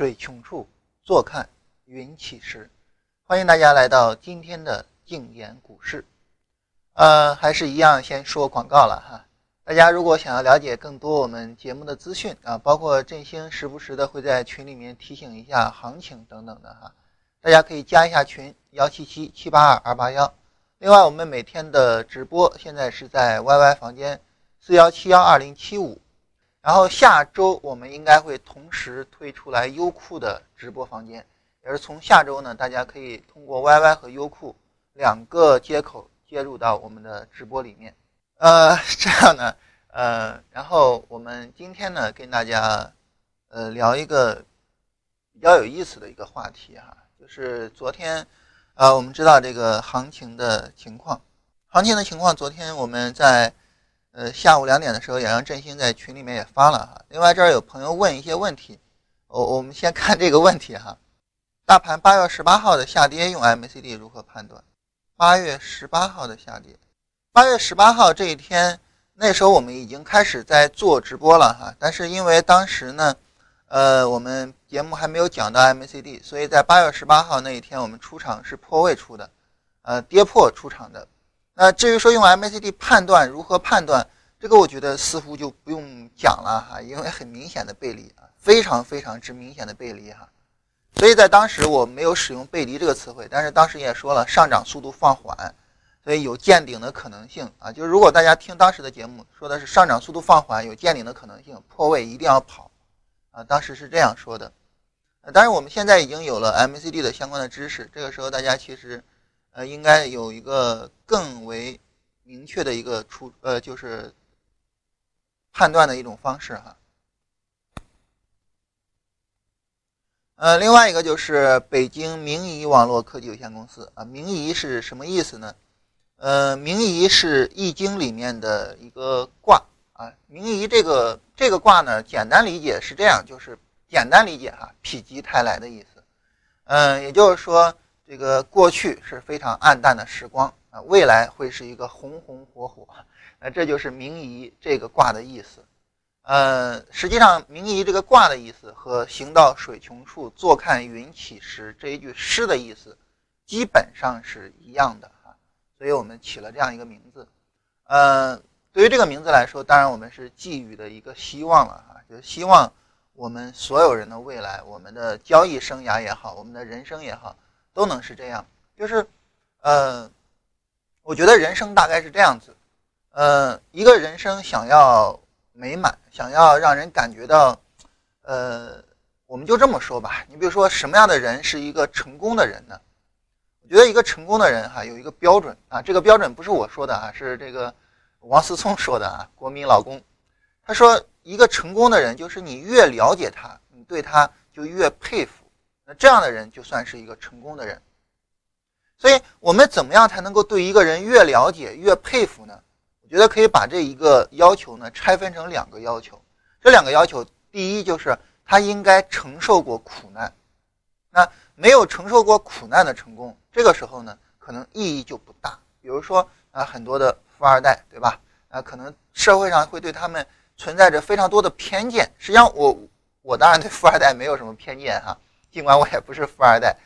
水穷处，坐看云起时。欢迎大家来到今天的静言股市。呃，还是一样，先说广告了哈。大家如果想要了解更多我们节目的资讯啊，包括振兴时不时的会在群里面提醒一下行情等等的哈，大家可以加一下群幺七七七八二二八幺。另外，我们每天的直播现在是在 YY 房间四幺七幺二零七五。然后下周我们应该会同时推出来优酷的直播房间，也是从下周呢，大家可以通过 YY 和优酷两个接口接入到我们的直播里面。呃，这样呢，呃，然后我们今天呢跟大家呃聊一个比较有意思的一个话题哈，就是昨天啊，我们知道这个行情的情况，行情的情况，昨天我们在。呃，下午两点的时候也让振兴在群里面也发了哈。另外这儿有朋友问一些问题，我我们先看这个问题哈。大盘八月十八号的下跌用 MACD 如何判断？八月十八号的下跌，八月十八号这一天，那时候我们已经开始在做直播了哈。但是因为当时呢，呃，我们节目还没有讲到 MACD，所以在八月十八号那一天我们出场是破位出的，呃，跌破出场的。那至于说用 MACD 判断如何判断，这个我觉得似乎就不用讲了哈，因为很明显的背离啊，非常非常之明显的背离哈。所以在当时我没有使用背离这个词汇，但是当时也说了上涨速度放缓，所以有见顶的可能性啊。就是如果大家听当时的节目，说的是上涨速度放缓，有见顶的可能性，破位一定要跑啊。当时是这样说的。当然我们现在已经有了 MACD 的相关的知识，这个时候大家其实。呃，应该有一个更为明确的一个出呃，就是判断的一种方式哈。呃，另外一个就是北京明仪网络科技有限公司啊，明仪是什么意思呢？呃，明仪是《易经》里面的一个卦啊。明仪这个这个卦呢，简单理解是这样，就是简单理解哈，否极泰来的意思。嗯，也就是说。这个过去是非常暗淡的时光啊，未来会是一个红红火火，那这就是明夷这个卦的意思。呃，实际上明夷这个卦的意思和“行到水穷处，坐看云起时”这一句诗的意思基本上是一样的啊，所以我们起了这样一个名字。呃，对于这个名字来说，当然我们是寄予的一个希望了哈，就是希望我们所有人的未来，我们的交易生涯也好，我们的人生也好。都能是这样，就是，呃，我觉得人生大概是这样子，呃，一个人生想要美满，想要让人感觉到，呃，我们就这么说吧，你比如说什么样的人是一个成功的人呢？我觉得一个成功的人哈有一个标准啊，这个标准不是我说的啊，是这个王思聪说的啊，国民老公，他说一个成功的人就是你越了解他，你对他就越佩服。这样的人就算是一个成功的人，所以我们怎么样才能够对一个人越了解越佩服呢？我觉得可以把这一个要求呢拆分成两个要求。这两个要求，第一就是他应该承受过苦难。那没有承受过苦难的成功，这个时候呢，可能意义就不大。比如说啊，很多的富二代，对吧？啊，可能社会上会对他们存在着非常多的偏见。实际上，我我当然对富二代没有什么偏见哈。尽管我也不是富二代，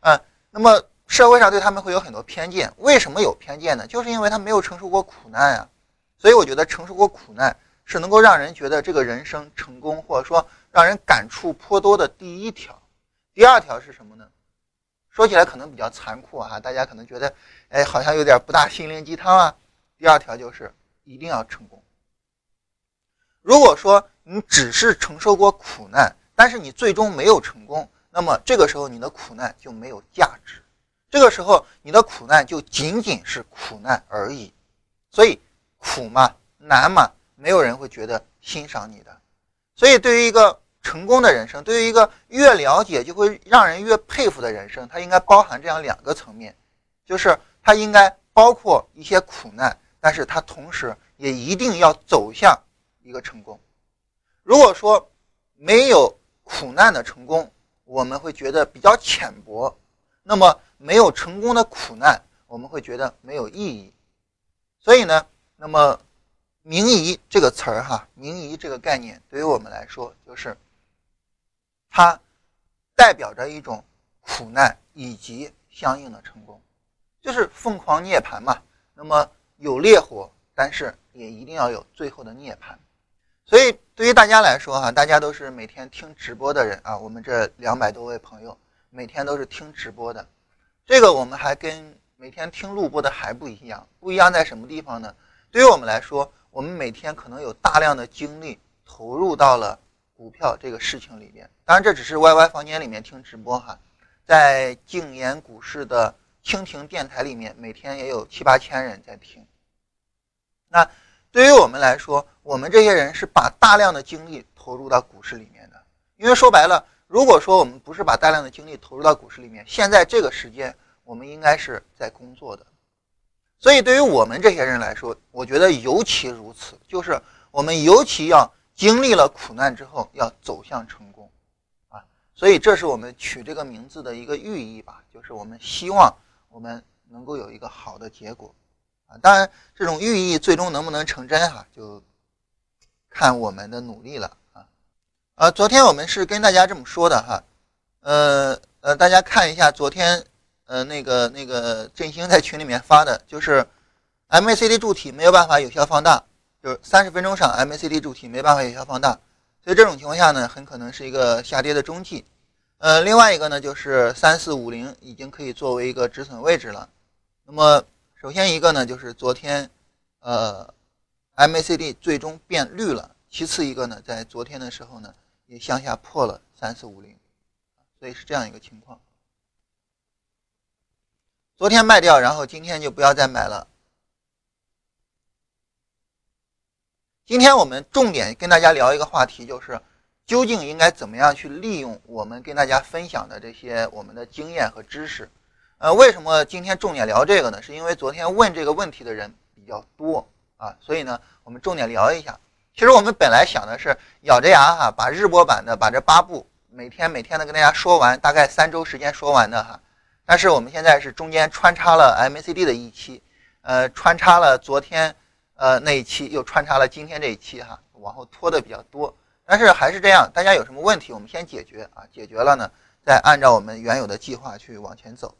嗯，那么社会上对他们会有很多偏见。为什么有偏见呢？就是因为他没有承受过苦难啊。所以我觉得承受过苦难是能够让人觉得这个人生成功，或者说让人感触颇多的第一条。第二条是什么呢？说起来可能比较残酷啊，大家可能觉得，哎，好像有点不大心灵鸡汤啊。第二条就是一定要成功。如果说你只是承受过苦难，但是你最终没有成功。那么这个时候你的苦难就没有价值，这个时候你的苦难就仅仅是苦难而已，所以苦嘛难嘛，没有人会觉得欣赏你的。所以对于一个成功的人生，对于一个越了解就会让人越佩服的人生，它应该包含这样两个层面，就是它应该包括一些苦难，但是它同时也一定要走向一个成功。如果说没有苦难的成功，我们会觉得比较浅薄，那么没有成功的苦难，我们会觉得没有意义。所以呢，那么“明夷”这个词儿哈，“明夷”这个概念对于我们来说，就是它代表着一种苦难以及相应的成功，就是疯狂涅槃嘛。那么有烈火，但是也一定要有最后的涅槃。所以对于大家来说哈，大家都是每天听直播的人啊，我们这两百多位朋友每天都是听直播的，这个我们还跟每天听录播的还不一样。不一样在什么地方呢？对于我们来说，我们每天可能有大量的精力投入到了股票这个事情里边。当然，这只是 YY 房间里面听直播哈，在静言股市的蜻蜓电台里面，每天也有七八千人在听。那对于我们来说，我们这些人是把大量的精力投入到股市里面的。因为说白了，如果说我们不是把大量的精力投入到股市里面，现在这个时间我们应该是在工作的。所以，对于我们这些人来说，我觉得尤其如此，就是我们尤其要经历了苦难之后，要走向成功，啊，所以这是我们取这个名字的一个寓意吧，就是我们希望我们能够有一个好的结果，啊，当然这种寓意最终能不能成真哈，就看我们的努力了啊，呃，昨天我们是跟大家这么说的哈，呃呃，大家看一下昨天。呃，那个那个振兴在群里面发的，就是 MACD 柱体没有办法有效放大，就是三十分钟上 MACD 柱体没办法有效放大，所以这种情况下呢，很可能是一个下跌的中继。呃，另外一个呢，就是三四五零已经可以作为一个止损位置了。那么，首先一个呢，就是昨天呃 MACD 最终变绿了，其次一个呢，在昨天的时候呢，也向下破了三四五零，所以是这样一个情况。昨天卖掉，然后今天就不要再买了。今天我们重点跟大家聊一个话题，就是究竟应该怎么样去利用我们跟大家分享的这些我们的经验和知识。呃，为什么今天重点聊这个呢？是因为昨天问这个问题的人比较多啊，所以呢，我们重点聊一下。其实我们本来想的是咬着牙哈，把日播版的把这八部每天每天的跟大家说完，大概三周时间说完的哈。但是我们现在是中间穿插了 MACD 的一期，呃，穿插了昨天呃那一期，又穿插了今天这一期哈，往后拖的比较多。但是还是这样，大家有什么问题，我们先解决啊，解决了呢，再按照我们原有的计划去往前走。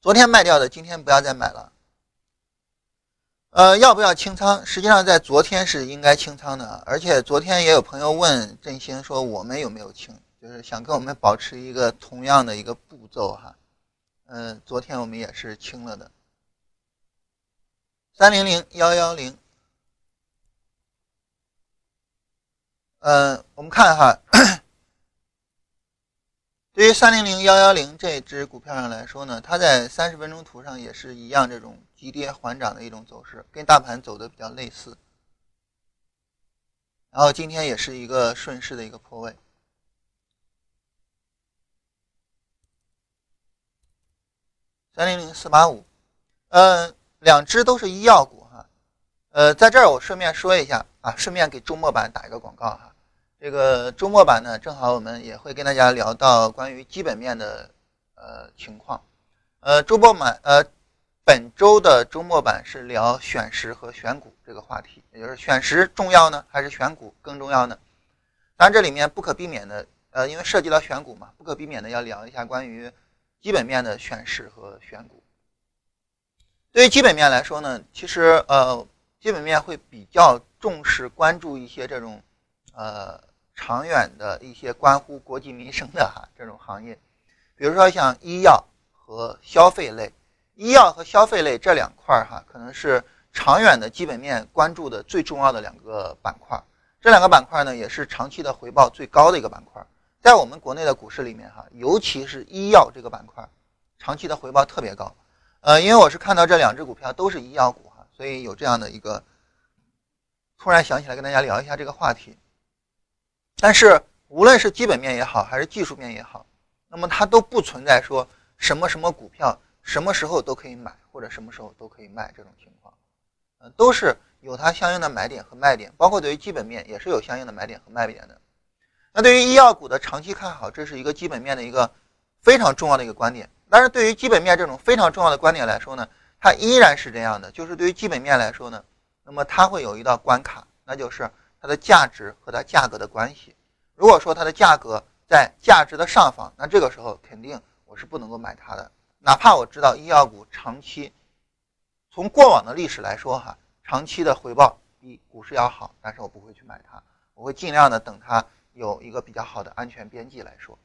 昨天卖掉的，今天不要再买了。呃，要不要清仓？实际上在昨天是应该清仓的，而且昨天也有朋友问振兴说我们有没有清。就是想跟我们保持一个同样的一个步骤哈，嗯，昨天我们也是清了的，三零零幺幺零，嗯，我们看哈，对于三零零幺幺零这只股票上来说呢，它在三十分钟图上也是一样这种急跌缓涨的一种走势，跟大盘走的比较类似，然后今天也是一个顺势的一个破位。三零零四八五，嗯，两只都是医药股哈，呃，在这儿我顺便说一下啊，顺便给周末版打一个广告哈。这个周末版呢，正好我们也会跟大家聊到关于基本面的呃情况，呃，周末版呃本周的周末版是聊选时和选股这个话题，也就是选时重要呢，还是选股更重要呢？当然这里面不可避免的，呃，因为涉及到选股嘛，不可避免的要聊一下关于。基本面的选时和选股，对于基本面来说呢，其实呃，基本面会比较重视关注一些这种呃长远的一些关乎国计民生的哈这种行业，比如说像医药和消费类，医药和消费类这两块儿哈，可能是长远的基本面关注的最重要的两个板块，这两个板块呢，也是长期的回报最高的一个板块。在我们国内的股市里面，哈，尤其是医药这个板块，长期的回报特别高。呃，因为我是看到这两只股票都是医药股，哈，所以有这样的一个突然想起来跟大家聊一下这个话题。但是无论是基本面也好，还是技术面也好，那么它都不存在说什么什么股票什么时候都可以买，或者什么时候都可以卖这种情况。呃，都是有它相应的买点和卖点，包括对于基本面也是有相应的买点和卖点的。那对于医药股的长期看好，这是一个基本面的一个非常重要的一个观点。但是对于基本面这种非常重要的观点来说呢，它依然是这样的，就是对于基本面来说呢，那么它会有一道关卡，那就是它的价值和它价格的关系。如果说它的价格在价值的上方，那这个时候肯定我是不能够买它的。哪怕我知道医药股长期从过往的历史来说哈，长期的回报比股市要好，但是我不会去买它，我会尽量的等它有一个比较好的安全边际来说。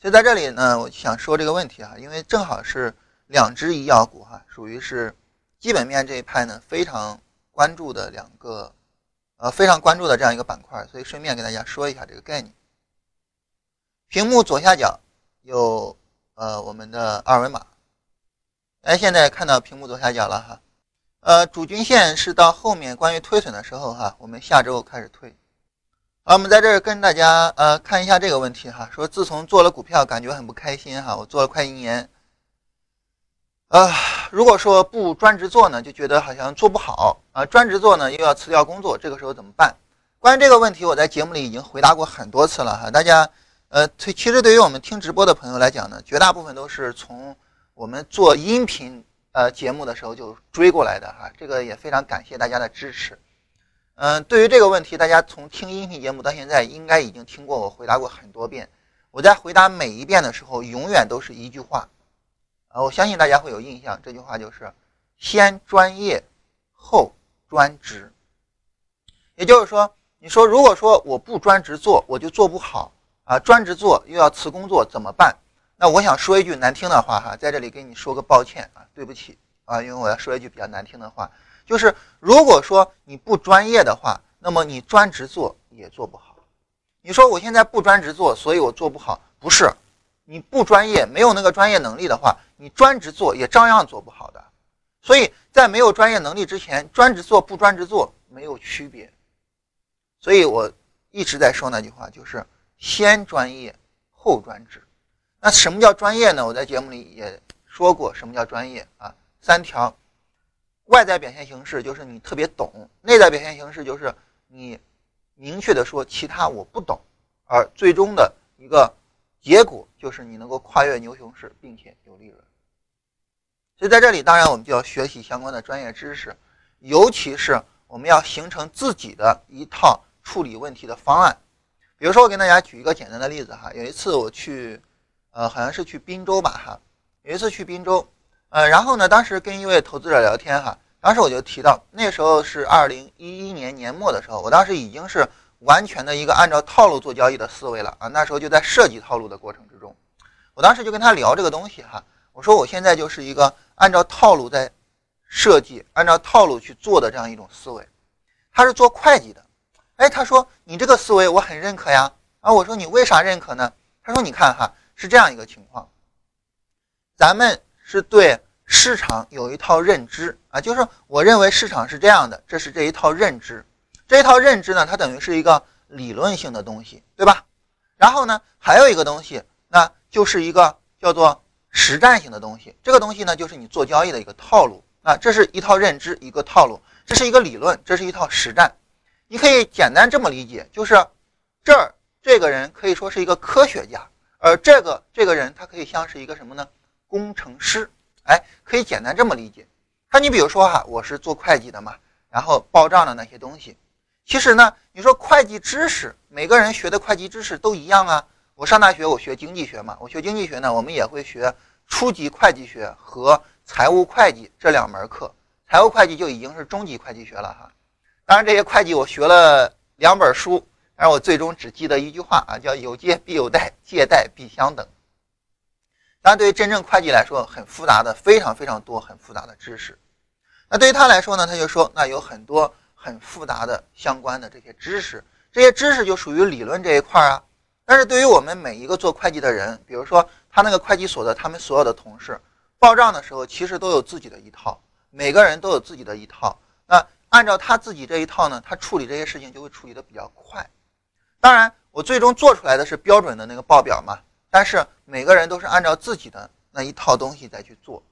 所以在这里呢，我想说这个问题哈，因为正好是两只医药股哈，属于是基本面这一派呢非常关注的两个，呃非常关注的这样一个板块，所以顺便给大家说一下这个概念。屏幕左下角有呃我们的二维码，哎现在看到屏幕左下角了哈，呃主均线是到后面关于推损的时候哈，我们下周开始推。好，我们在这儿跟大家呃看一下这个问题哈，说自从做了股票，感觉很不开心哈。我做了快一年，啊，如果说不专职做呢，就觉得好像做不好啊；专职做呢，又要辞掉工作，这个时候怎么办？关于这个问题，我在节目里已经回答过很多次了哈。大家呃，其实对于我们听直播的朋友来讲呢，绝大部分都是从我们做音频呃节目的时候就追过来的哈。这个也非常感谢大家的支持。嗯，对于这个问题，大家从听音频节目到现在，应该已经听过我回答过很多遍。我在回答每一遍的时候，永远都是一句话，啊，我相信大家会有印象。这句话就是“先专业后专职”。也就是说，你说如果说我不专职做，我就做不好啊；专职做又要辞工作，怎么办？那我想说一句难听的话哈，在这里跟你说个抱歉啊，对不起啊，因为我要说一句比较难听的话。就是如果说你不专业的话，那么你专职做也做不好。你说我现在不专职做，所以我做不好，不是？你不专业，没有那个专业能力的话，你专职做也照样做不好的。所以在没有专业能力之前，专职做不专职做没有区别。所以我一直在说那句话，就是先专业后专职。那什么叫专业呢？我在节目里也说过，什么叫专业啊？三条。外在表现形式就是你特别懂，内在表现形式就是你明确的说其他我不懂，而最终的一个结果就是你能够跨越牛熊市，并且有利润。所以在这里，当然我们就要学习相关的专业知识，尤其是我们要形成自己的一套处理问题的方案。比如说，我给大家举一个简单的例子哈，有一次我去，呃，好像是去滨州吧哈，有一次去滨州。呃，然后呢，当时跟一位投资者聊天哈，当时我就提到，那时候是二零一一年年末的时候，我当时已经是完全的一个按照套路做交易的思维了啊，那时候就在设计套路的过程之中，我当时就跟他聊这个东西哈，我说我现在就是一个按照套路在设计，按照套路去做的这样一种思维，他是做会计的，哎，他说你这个思维我很认可呀，啊，我说你为啥认可呢？他说你看哈，是这样一个情况，咱们。是对市场有一套认知啊，就是我认为市场是这样的，这是这一套认知。这一套认知呢，它等于是一个理论性的东西，对吧？然后呢，还有一个东西，那就是一个叫做实战性的东西。这个东西呢，就是你做交易的一个套路啊。这是一套认知，一个套路，这是一个理论，这是一套实战。你可以简单这么理解，就是这儿这个人可以说是一个科学家，而这个这个人他可以像是一个什么呢？工程师，哎，可以简单这么理解。那你比如说哈，我是做会计的嘛，然后报账的那些东西，其实呢，你说会计知识，每个人学的会计知识都一样啊。我上大学我学经济学嘛，我学经济学呢，我们也会学初级会计学和财务会计这两门课。财务会计就已经是中级会计学了哈。当然这些会计我学了两本书，但是我最终只记得一句话啊，叫有借必有贷，借贷必相等。当然，对于真正会计来说，很复杂的，非常非常多，很复杂的知识。那对于他来说呢，他就说，那有很多很复杂的相关的这些知识，这些知识就属于理论这一块啊。但是对于我们每一个做会计的人，比如说他那个会计所的他们所有的同事，报账的时候其实都有自己的一套，每个人都有自己的一套。那按照他自己这一套呢，他处理这些事情就会处理的比较快。当然，我最终做出来的是标准的那个报表嘛。但是每个人都是按照自己的那一套东西在去做，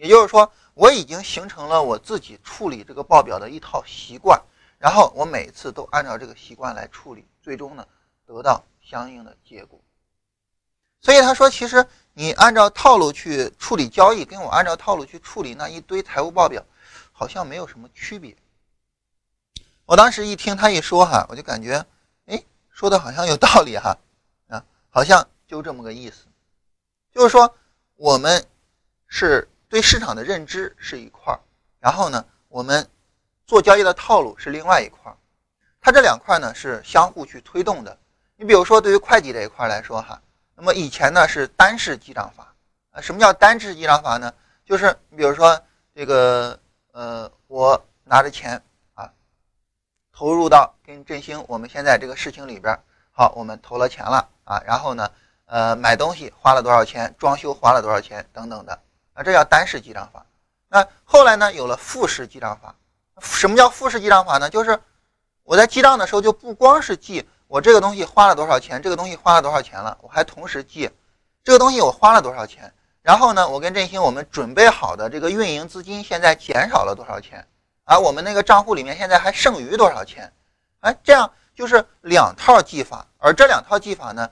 也就是说，我已经形成了我自己处理这个报表的一套习惯，然后我每次都按照这个习惯来处理，最终呢得到相应的结果。所以他说，其实你按照套路去处理交易，跟我按照套路去处理那一堆财务报表，好像没有什么区别。我当时一听他一说哈，我就感觉。哎说的好像有道理哈，啊，好像就这么个意思，就是说我们是对市场的认知是一块儿，然后呢，我们做交易的套路是另外一块儿，它这两块呢是相互去推动的。你比如说对于会计这一块来说哈，那么以前呢是单式记账法啊，什么叫单式记账法呢？就是你比如说这个呃，我拿着钱啊。投入到跟振兴我们现在这个事情里边，好，我们投了钱了啊，然后呢，呃，买东西花了多少钱，装修花了多少钱等等的，啊，这叫单式记账法。那后来呢，有了复式记账法。什么叫复式记账法呢？就是我在记账的时候，就不光是记我这个东西花了多少钱，这个东西花了多少钱了，我还同时记这个东西我花了多少钱，然后呢，我跟振兴我们准备好的这个运营资金现在减少了多少钱。而我们那个账户里面现在还剩余多少钱？哎，这样就是两套记法，而这两套记法呢，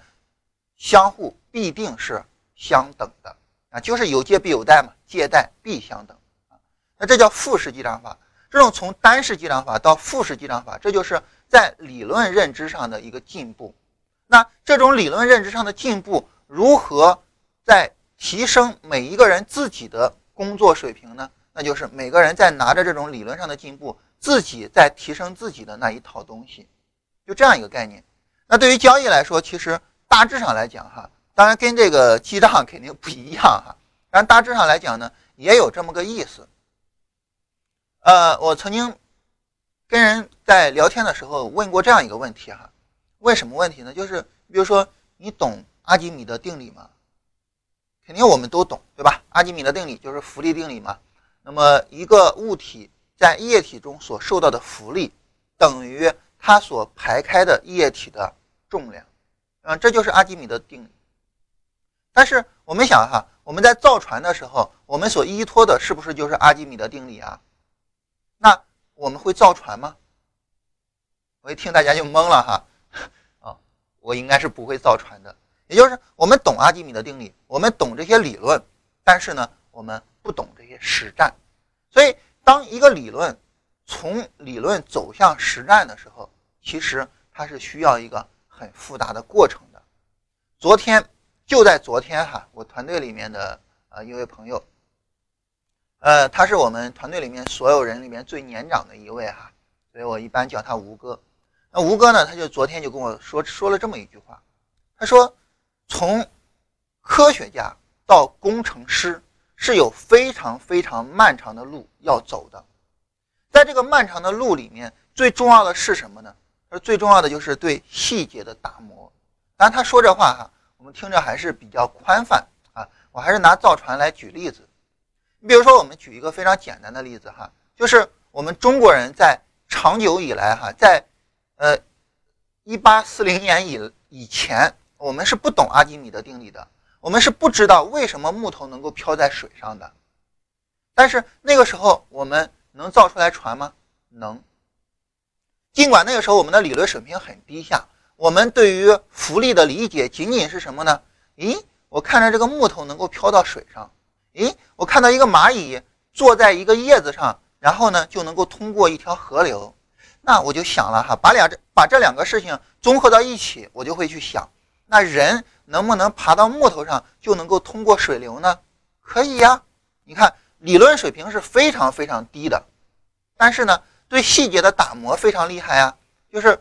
相互必定是相等的啊，就是有借必有贷嘛，借贷必相等啊。那这叫复式记账法。这种从单式记账法到复式记账法，这就是在理论认知上的一个进步。那这种理论认知上的进步，如何在提升每一个人自己的工作水平呢？那就是每个人在拿着这种理论上的进步，自己在提升自己的那一套东西，就这样一个概念。那对于交易来说，其实大致上来讲哈，当然跟这个记账肯定不一样哈，但大致上来讲呢，也有这么个意思。呃，我曾经跟人在聊天的时候问过这样一个问题哈，问什么问题呢？就是比如说你懂阿基米德定理吗？肯定我们都懂，对吧？阿基米德定理就是浮力定理嘛。那么，一个物体在液体中所受到的浮力，等于它所排开的液体的重量，嗯，这就是阿基米德定理。但是我们想哈，我们在造船的时候，我们所依托的是不是就是阿基米德定理啊？那我们会造船吗？我一听大家就懵了哈，啊，我应该是不会造船的。也就是我们懂阿基米德定理，我们懂这些理论，但是呢，我们。不懂这些实战，所以当一个理论从理论走向实战的时候，其实它是需要一个很复杂的过程的。昨天就在昨天哈，我团队里面的呃一位朋友，呃，他是我们团队里面所有人里面最年长的一位哈，所以我一般叫他吴哥。那吴哥呢，他就昨天就跟我说说了这么一句话，他说从科学家到工程师。是有非常非常漫长的路要走的，在这个漫长的路里面，最重要的是什么呢？而最重要的就是对细节的打磨。当然，他说这话哈，我们听着还是比较宽泛啊。我还是拿造船来举例子。你比如说，我们举一个非常简单的例子哈，就是我们中国人在长久以来哈，在呃一八四零年以以前，我们是不懂阿基米德定理的。我们是不知道为什么木头能够漂在水上的，但是那个时候我们能造出来船吗？能。尽管那个时候我们的理论水平很低下，我们对于浮力的理解仅仅是什么呢？咦，我看着这个木头能够漂到水上，咦，我看到一个蚂蚁坐在一个叶子上，然后呢就能够通过一条河流，那我就想了哈，把两这把这两个事情综合到一起，我就会去想，那人。能不能爬到木头上就能够通过水流呢？可以呀，你看理论水平是非常非常低的，但是呢，对细节的打磨非常厉害啊。就是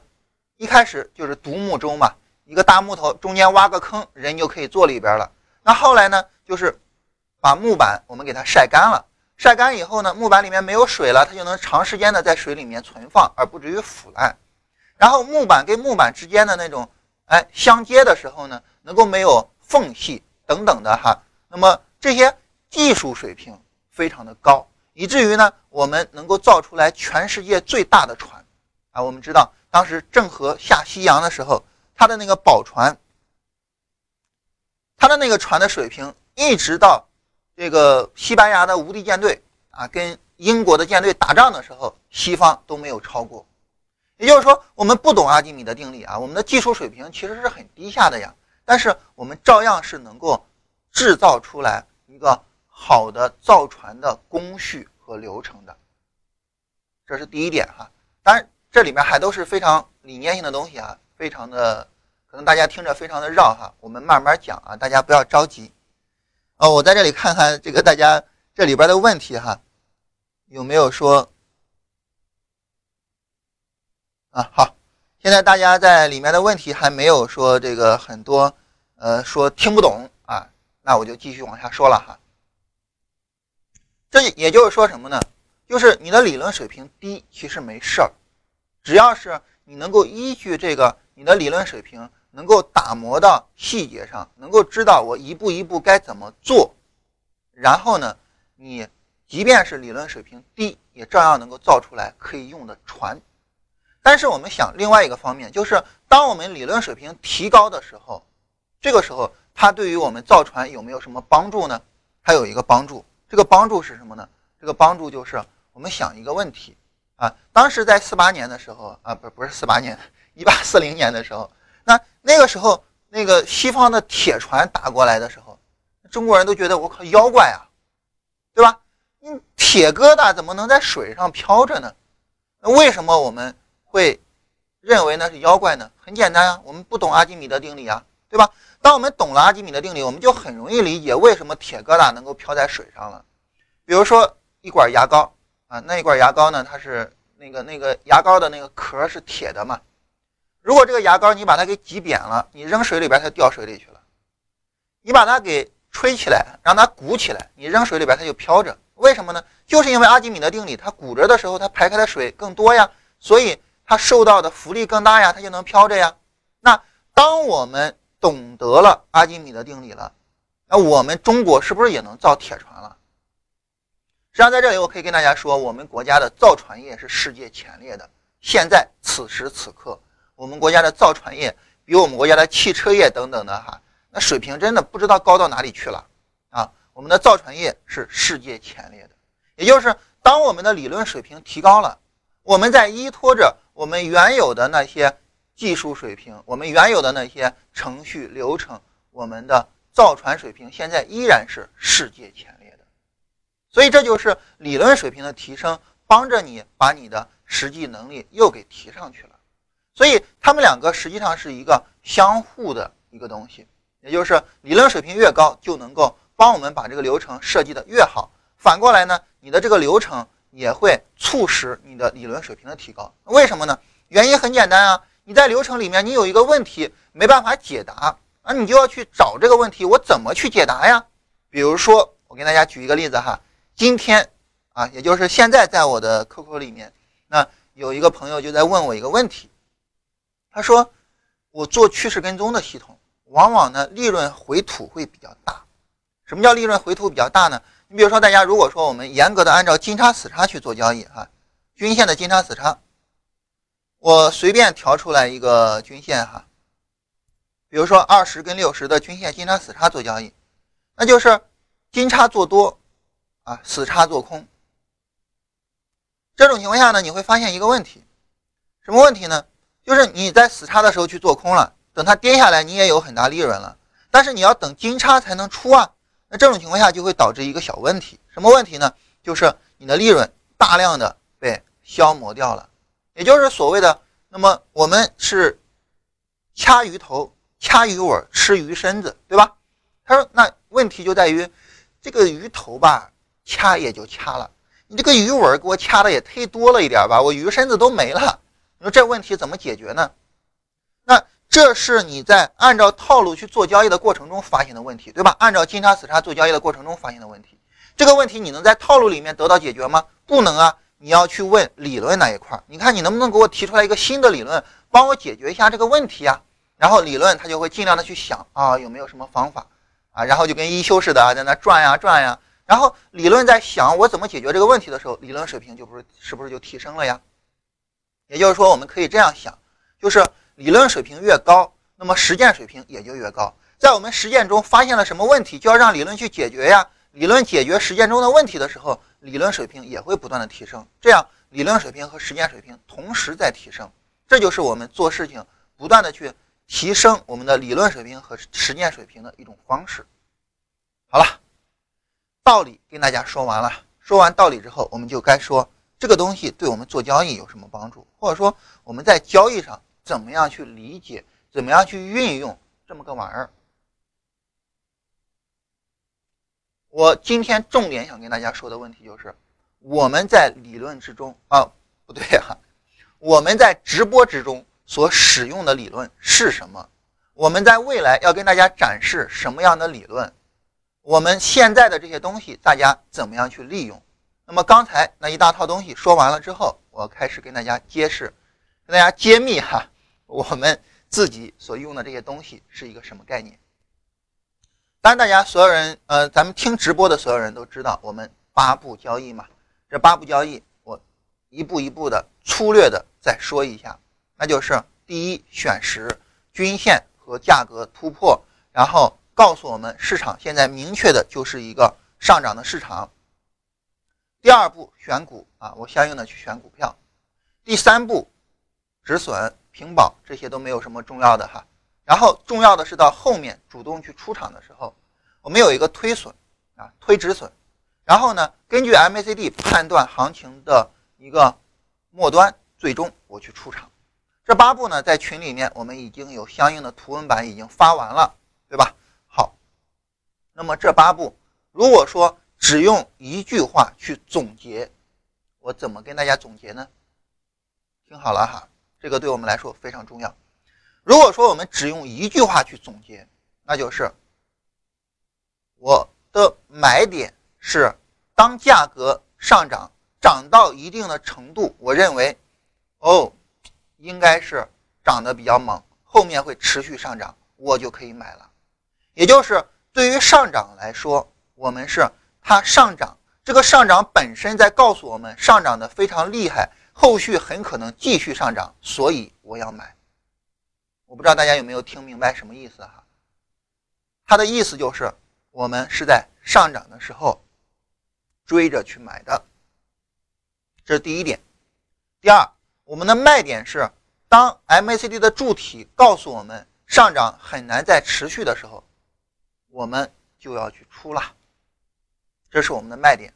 一开始就是独木舟嘛，一个大木头中间挖个坑，人就可以坐里边了。那后来呢，就是把木板我们给它晒干了，晒干以后呢，木板里面没有水了，它就能长时间的在水里面存放，而不至于腐烂。然后木板跟木板之间的那种哎相接的时候呢。能够没有缝隙等等的哈，那么这些技术水平非常的高，以至于呢，我们能够造出来全世界最大的船啊。我们知道，当时郑和下西洋的时候，他的那个宝船，他的那个船的水平，一直到这个西班牙的无敌舰队啊，跟英国的舰队打仗的时候，西方都没有超过。也就是说，我们不懂阿基米德定理啊，我们的技术水平其实是很低下的呀。但是我们照样是能够制造出来一个好的造船的工序和流程的，这是第一点哈。当然这里面还都是非常理念性的东西啊，非常的，可能大家听着非常的绕哈，我们慢慢讲啊，大家不要着急。哦，我在这里看看这个大家这里边的问题哈，有没有说啊？好，现在大家在里面的问题还没有说这个很多，呃，说听不懂啊，那我就继续往下说了哈。这也就是说什么呢？就是你的理论水平低，其实没事儿，只要是你能够依据这个你的理论水平，能够打磨到细节上，能够知道我一步一步该怎么做，然后呢，你即便是理论水平低，也照样能够造出来可以用的船。但是我们想另外一个方面，就是当我们理论水平提高的时候，这个时候它对于我们造船有没有什么帮助呢？它有一个帮助。这个帮助是什么呢？这个帮助就是我们想一个问题啊，当时在四八年的时候啊，不不是四八年，一八四零年的时候，那那个时候那个西方的铁船打过来的时候，中国人都觉得我靠妖怪啊，对吧？你铁疙瘩怎么能在水上漂着呢？那为什么我们会认为那是妖怪呢？很简单啊，我们不懂阿基米德定理啊，对吧？当我们懂了阿基米德定理，我们就很容易理解为什么铁疙瘩能够漂在水上了。比如说一管牙膏啊，那一管牙膏呢，它是那个那个牙膏的那个壳是铁的嘛。如果这个牙膏你把它给挤扁了，你扔水里边它掉水里去了。你把它给吹起来，让它鼓起来，你扔水里边它就飘着。为什么呢？就是因为阿基米德定理，它鼓着的时候它排开的水更多呀，所以它受到的浮力更大呀，它就能飘着呀。那当我们懂得了阿基米德定理了，那我们中国是不是也能造铁船了？实际上，在这里我可以跟大家说，我们国家的造船业是世界前列的。现在此时此刻，我们国家的造船业比我们国家的汽车业等等的哈，那水平真的不知道高到哪里去了啊！我们的造船业是世界前列的。也就是当我们的理论水平提高了，我们在依托着我们原有的那些。技术水平，我们原有的那些程序流程，我们的造船水平现在依然是世界前列，所以这就是理论水平的提升，帮着你把你的实际能力又给提上去了。所以他们两个实际上是一个相互的一个东西，也就是理论水平越高，就能够帮我们把这个流程设计的越好。反过来呢，你的这个流程也会促使你的理论水平的提高。为什么呢？原因很简单啊。你在流程里面，你有一个问题没办法解答啊，你就要去找这个问题，我怎么去解答呀？比如说，我给大家举一个例子哈，今天啊，也就是现在，在我的 QQ 里面，那有一个朋友就在问我一个问题，他说，我做趋势跟踪的系统，往往呢利润回吐会比较大。什么叫利润回吐比较大呢？你比如说，大家如果说我们严格的按照金叉死叉去做交易哈，均线的金叉死叉。我随便调出来一个均线哈，比如说二十跟六十的均线金叉死叉做交易，那就是金叉做多啊，死叉做空。这种情况下呢，你会发现一个问题，什么问题呢？就是你在死叉的时候去做空了，等它跌下来，你也有很大利润了，但是你要等金叉才能出啊。那这种情况下就会导致一个小问题，什么问题呢？就是你的利润大量的被消磨掉了。也就是所谓的，那么我们是掐鱼头、掐鱼尾、吃鱼身子，对吧？他说，那问题就在于这个鱼头吧，掐也就掐了，你这个鱼尾给我掐的也忒多了一点吧，我鱼身子都没了。你说这问题怎么解决呢？那这是你在按照套路去做交易的过程中发现的问题，对吧？按照金叉死叉做交易的过程中发现的问题，这个问题你能在套路里面得到解决吗？不能啊。你要去问理论那一块，你看你能不能给我提出来一个新的理论，帮我解决一下这个问题啊？然后理论他就会尽量的去想啊，有没有什么方法啊？然后就跟一休似的啊在那转呀转呀。然后理论在想我怎么解决这个问题的时候，理论水平就不是是不是就提升了呀？也就是说，我们可以这样想，就是理论水平越高，那么实践水平也就越高。在我们实践中发现了什么问题，就要让理论去解决呀。理论解决实践中的问题的时候。理论水平也会不断的提升，这样理论水平和实践水平同时在提升，这就是我们做事情不断的去提升我们的理论水平和实践水平的一种方式。好了，道理跟大家说完了，说完道理之后，我们就该说这个东西对我们做交易有什么帮助，或者说我们在交易上怎么样去理解，怎么样去运用这么个玩意儿。我今天重点想跟大家说的问题就是，我们在理论之中啊，不对哈，我们在直播之中所使用的理论是什么？我们在未来要跟大家展示什么样的理论？我们现在的这些东西，大家怎么样去利用？那么刚才那一大套东西说完了之后，我开始跟大家揭示，跟大家揭秘哈，我们自己所用的这些东西是一个什么概念？当然，大家所有人，呃，咱们听直播的所有人都知道，我们八步交易嘛。这八步交易，我一步一步的粗略的再说一下，那就是第一，选时均线和价格突破，然后。告诉我们，市场现在明确的就是一个上涨的市场。第二步选股啊，我相应的去选股票。第三步止损平保这些都没有什么重要的哈。然后重要的是到后面主动去出场的时候，我们有一个推损啊，推止损。然后呢，根据 MACD 判断行情的一个末端，最终我去出场。这八步呢，在群里面我们已经有相应的图文版已经发完了，对吧？那么这八步，如果说只用一句话去总结，我怎么跟大家总结呢？听好了哈，这个对我们来说非常重要。如果说我们只用一句话去总结，那就是我的买点是当价格上涨涨到一定的程度，我认为哦，应该是涨得比较猛，后面会持续上涨，我就可以买了，也就是。对于上涨来说，我们是它上涨，这个上涨本身在告诉我们上涨的非常厉害，后续很可能继续上涨，所以我要买。我不知道大家有没有听明白什么意思哈？它的意思就是我们是在上涨的时候追着去买的，这是第一点。第二，我们的卖点是当 MACD 的柱体告诉我们上涨很难再持续的时候。我们就要去出了，这是我们的卖点。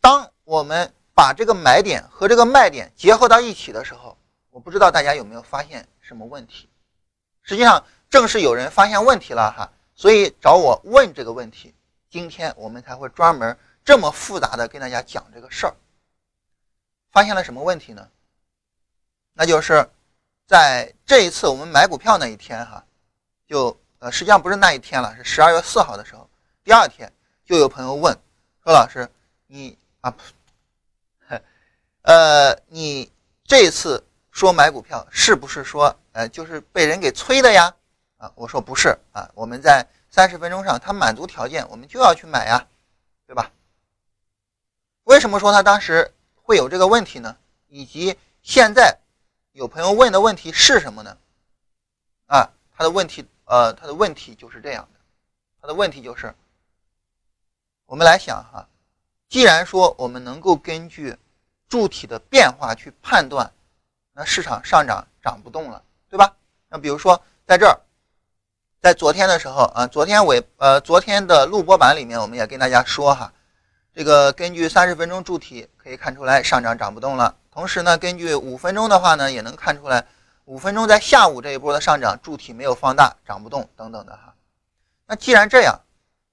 当我们把这个买点和这个卖点结合到一起的时候，我不知道大家有没有发现什么问题。实际上，正是有人发现问题了哈，所以找我问这个问题。今天我们才会专门这么复杂的跟大家讲这个事儿。发现了什么问题呢？那就是在这一次我们买股票那一天哈，就。呃，实际上不是那一天了，是十二月四号的时候。第二天就有朋友问说：“老师，你啊，呃，你这次说买股票是不是说，呃，就是被人给催的呀？”啊，我说不是啊，我们在三十分钟上，他满足条件，我们就要去买呀，对吧？为什么说他当时会有这个问题呢？以及现在有朋友问的问题是什么呢？啊，他的问题。呃，他的问题就是这样的，他的问题就是，我们来想哈，既然说我们能够根据柱体的变化去判断，那市场上涨涨不动了，对吧？那比如说在这儿，在昨天的时候啊，昨天尾呃昨天的录播版里面，我们也跟大家说哈，这个根据三十分钟柱体可以看出来上涨涨不动了，同时呢，根据五分钟的话呢，也能看出来。五分钟在下午这一波的上涨，柱体没有放大，涨不动等等的哈。那既然这样，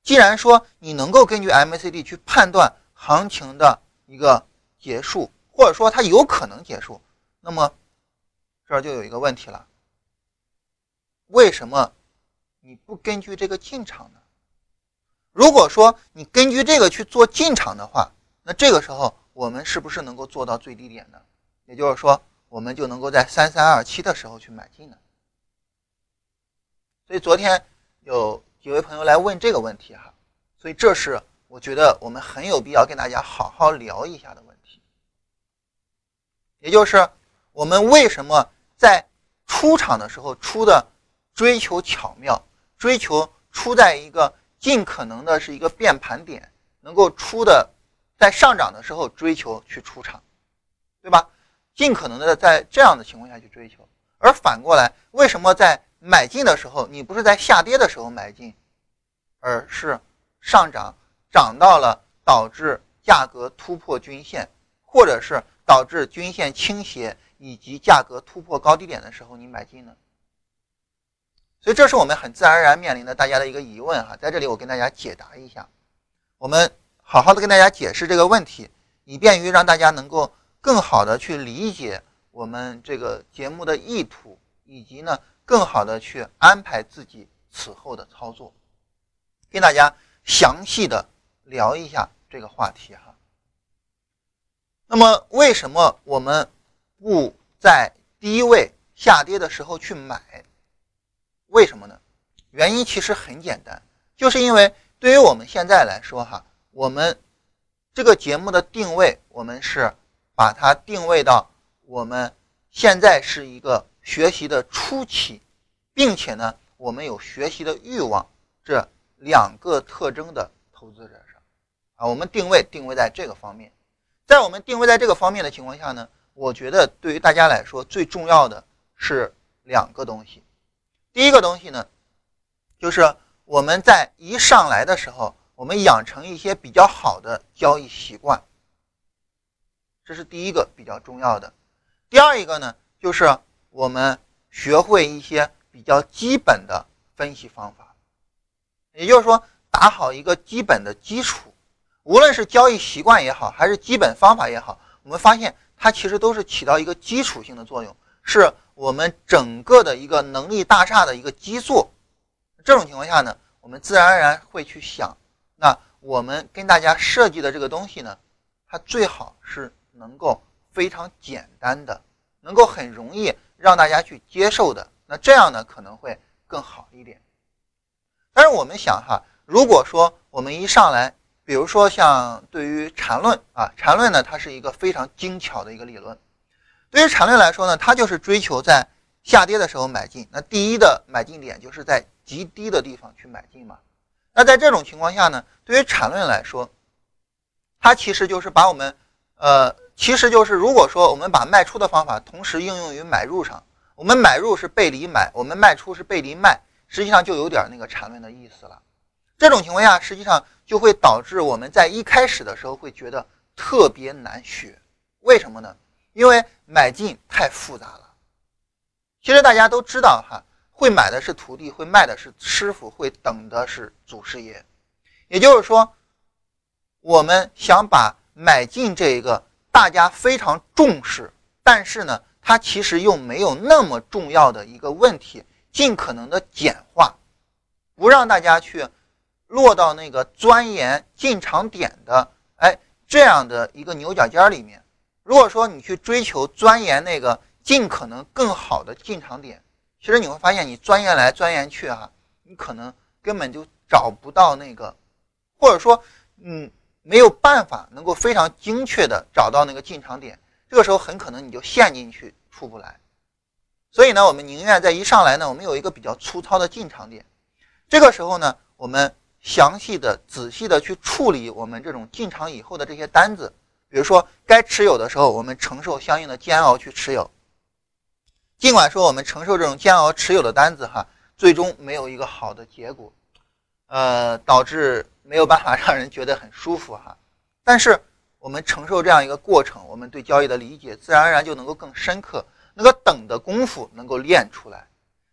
既然说你能够根据 MACD 去判断行情的一个结束，或者说它有可能结束，那么这就有一个问题了：为什么你不根据这个进场呢？如果说你根据这个去做进场的话，那这个时候我们是不是能够做到最低点呢？也就是说。我们就能够在三三二七的时候去买进的，所以昨天有几位朋友来问这个问题哈，所以这是我觉得我们很有必要跟大家好好聊一下的问题，也就是我们为什么在出场的时候出的追求巧妙，追求出在一个尽可能的是一个变盘点，能够出的在上涨的时候追求去出场，对吧？尽可能的在这样的情况下去追求，而反过来，为什么在买进的时候，你不是在下跌的时候买进，而是上涨涨到了导致价格突破均线，或者是导致均线倾斜，以及价格突破高低点的时候你买进呢？所以这是我们很自然而然面临的大家的一个疑问哈，在这里我跟大家解答一下，我们好好的跟大家解释这个问题，以便于让大家能够更好的去理解我们这个节目的意图，以及呢更好的去安排自己此后的操作，跟大家详细的聊一下这个话题哈。那么为什么我们不在低位下跌的时候去买？为什么呢？原因其实很简单，就是因为对于我们现在来说，哈，我们这个节目的定位，我们是把它定位到我们现在是一个学习的初期，并且呢，我们有学习的欲望这两个特征的投资者上，啊，我们定位定位在这个方面，在我们定位在这个方面的情况下呢，我觉得对于大家来说最重要的是两个东西。第一个东西呢，就是我们在一上来的时候，我们养成一些比较好的交易习惯，这是第一个比较重要的。第二一个呢，就是我们学会一些比较基本的分析方法，也就是说，打好一个基本的基础。无论是交易习惯也好，还是基本方法也好，我们发现它其实都是起到一个基础性的作用，是。我们整个的一个能力大厦的一个基座，这种情况下呢，我们自然而然会去想，那我们跟大家设计的这个东西呢，它最好是能够非常简单的，能够很容易让大家去接受的，那这样呢可能会更好一点。但是我们想哈，如果说我们一上来，比如说像对于缠论啊，缠论呢，它是一个非常精巧的一个理论。对于缠论来说呢，它就是追求在下跌的时候买进。那第一的买进点就是在极低的地方去买进嘛。那在这种情况下呢，对于缠论来说，它其实就是把我们，呃，其实就是如果说我们把卖出的方法同时应用于买入上，我们买入是背离买，我们卖出是背离卖，实际上就有点那个缠论的意思了。这种情况下，实际上就会导致我们在一开始的时候会觉得特别难学。为什么呢？因为买进太复杂了。其实大家都知道哈，会买的是徒弟，会卖的是师傅，会等的是祖师爷。也就是说，我们想把买进这一个大家非常重视，但是呢，它其实又没有那么重要的一个问题，尽可能的简化，不让大家去落到那个钻研进场点的哎这样的一个牛角尖里面。如果说你去追求钻研那个尽可能更好的进场点，其实你会发现你钻研来钻研去哈，你可能根本就找不到那个，或者说嗯没有办法能够非常精确的找到那个进场点，这个时候很可能你就陷进去出不来。所以呢，我们宁愿在一上来呢，我们有一个比较粗糙的进场点，这个时候呢，我们详细的、仔细的去处理我们这种进场以后的这些单子。比如说，该持有的时候，我们承受相应的煎熬去持有。尽管说我们承受这种煎熬持有的单子，哈，最终没有一个好的结果，呃，导致没有办法让人觉得很舒服，哈。但是我们承受这样一个过程，我们对交易的理解自然而然就能够更深刻，那个等的功夫能够练出来。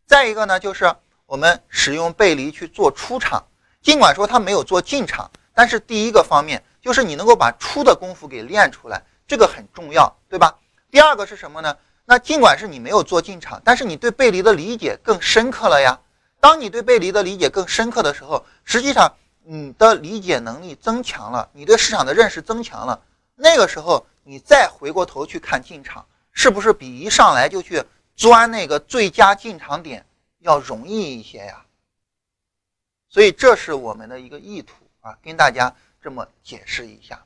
再一个呢，就是我们使用背离去做出场，尽管说它没有做进场，但是第一个方面。就是你能够把出的功夫给练出来，这个很重要，对吧？第二个是什么呢？那尽管是你没有做进场，但是你对背离的理解更深刻了呀。当你对背离的理解更深刻的时候，实际上你的理解能力增强了，你对市场的认识增强了，那个时候你再回过头去看进场，是不是比一上来就去钻那个最佳进场点要容易一些呀？所以这是我们的一个意图啊，跟大家。这么解释一下。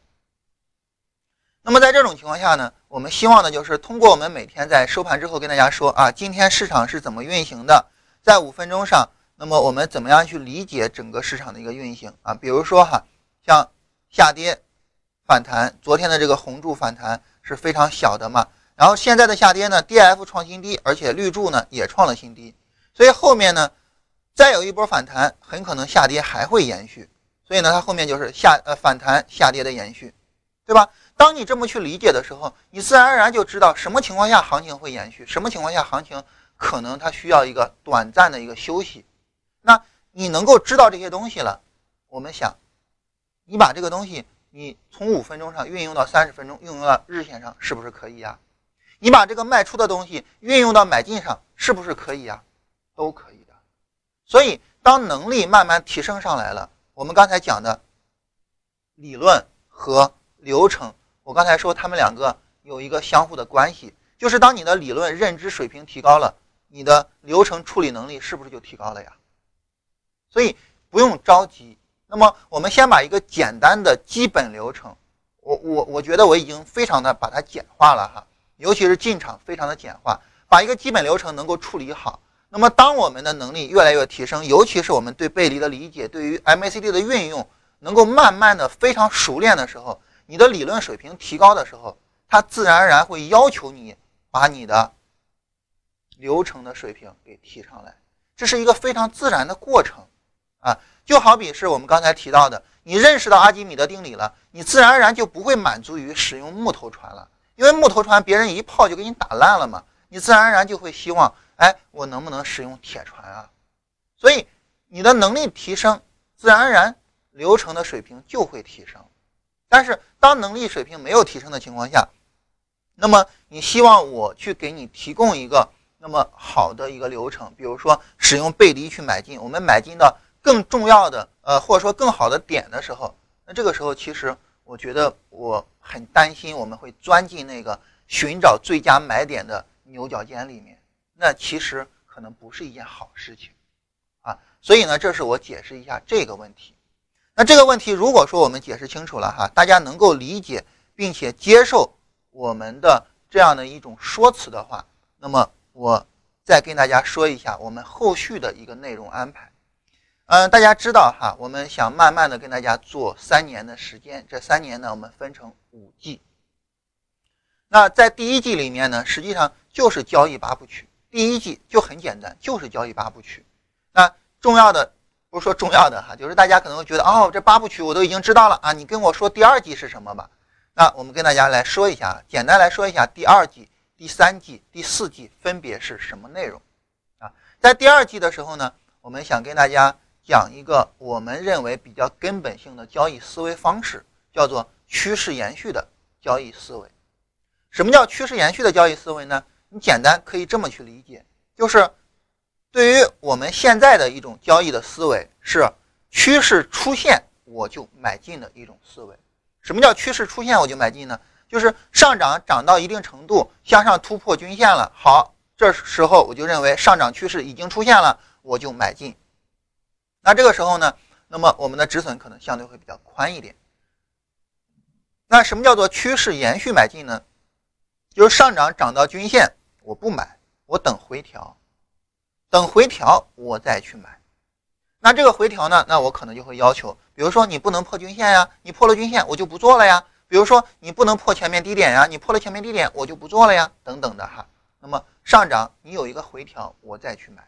那么在这种情况下呢，我们希望的就是通过我们每天在收盘之后跟大家说啊，今天市场是怎么运行的，在五分钟上，那么我们怎么样去理解整个市场的一个运行啊？比如说哈，像下跌、反弹，昨天的这个红柱反弹是非常小的嘛，然后现在的下跌呢，D F 创新低，而且绿柱呢也创了新低，所以后面呢再有一波反弹，很可能下跌还会延续。所以呢，它后面就是下呃反弹下跌的延续，对吧？当你这么去理解的时候，你自然而然就知道什么情况下行情会延续，什么情况下行情可能它需要一个短暂的一个休息。那你能够知道这些东西了，我们想，你把这个东西你从五分钟上运用到三十分钟，运用到日线上，是不是可以呀？你把这个卖出的东西运用到买进上，是不是可以呀？都可以的。所以，当能力慢慢提升上来了，我们刚才讲的理论和流程，我刚才说他们两个有一个相互的关系，就是当你的理论认知水平提高了，你的流程处理能力是不是就提高了呀？所以不用着急。那么，我们先把一个简单的基本流程，我我我觉得我已经非常的把它简化了哈。尤其是进场非常的简化，把一个基本流程能够处理好。那么，当我们的能力越来越提升，尤其是我们对背离的理解，对于 MACD 的运用，能够慢慢的非常熟练的时候，你的理论水平提高的时候，它自然而然会要求你把你的流程的水平给提上来。这是一个非常自然的过程啊，就好比是我们刚才提到的，你认识到阿基米德定理了，你自然而然就不会满足于使用木头船了。因为木头船别人一炮就给你打烂了嘛，你自然而然就会希望，哎，我能不能使用铁船啊？所以你的能力提升，自然而然流程的水平就会提升。但是当能力水平没有提升的情况下，那么你希望我去给你提供一个那么好的一个流程，比如说使用背离去买进，我们买进的更重要的呃或者说更好的点的时候，那这个时候其实。我觉得我很担心，我们会钻进那个寻找最佳买点的牛角尖里面，那其实可能不是一件好事情，啊，所以呢，这是我解释一下这个问题。那这个问题，如果说我们解释清楚了哈，大家能够理解并且接受我们的这样的一种说辞的话，那么我再跟大家说一下我们后续的一个内容安排。嗯，大家知道哈，我们想慢慢的跟大家做三年的时间，这三年呢，我们分成五季。那在第一季里面呢，实际上就是交易八部曲。第一季就很简单，就是交易八部曲。那重要的不是说重要的哈，就是大家可能会觉得哦，这八部曲我都已经知道了啊，你跟我说第二季是什么吧？那我们跟大家来说一下，简单来说一下第二季、第三季、第四季分别是什么内容啊？在第二季的时候呢，我们想跟大家。讲一个我们认为比较根本性的交易思维方式，叫做趋势延续的交易思维。什么叫趋势延续的交易思维呢？你简单可以这么去理解，就是对于我们现在的一种交易的思维，是趋势出现我就买进的一种思维。什么叫趋势出现我就买进呢？就是上涨涨到一定程度，向上突破均线了，好，这时候我就认为上涨趋势已经出现了，我就买进。那这个时候呢，那么我们的止损可能相对会比较宽一点。那什么叫做趋势延续买进呢？就是上涨涨到均线，我不买，我等回调，等回调我再去买。那这个回调呢，那我可能就会要求，比如说你不能破均线呀，你破了均线我就不做了呀。比如说你不能破前面低点呀，你破了前面低点我就不做了呀，等等的哈。那么上涨你有一个回调，我再去买。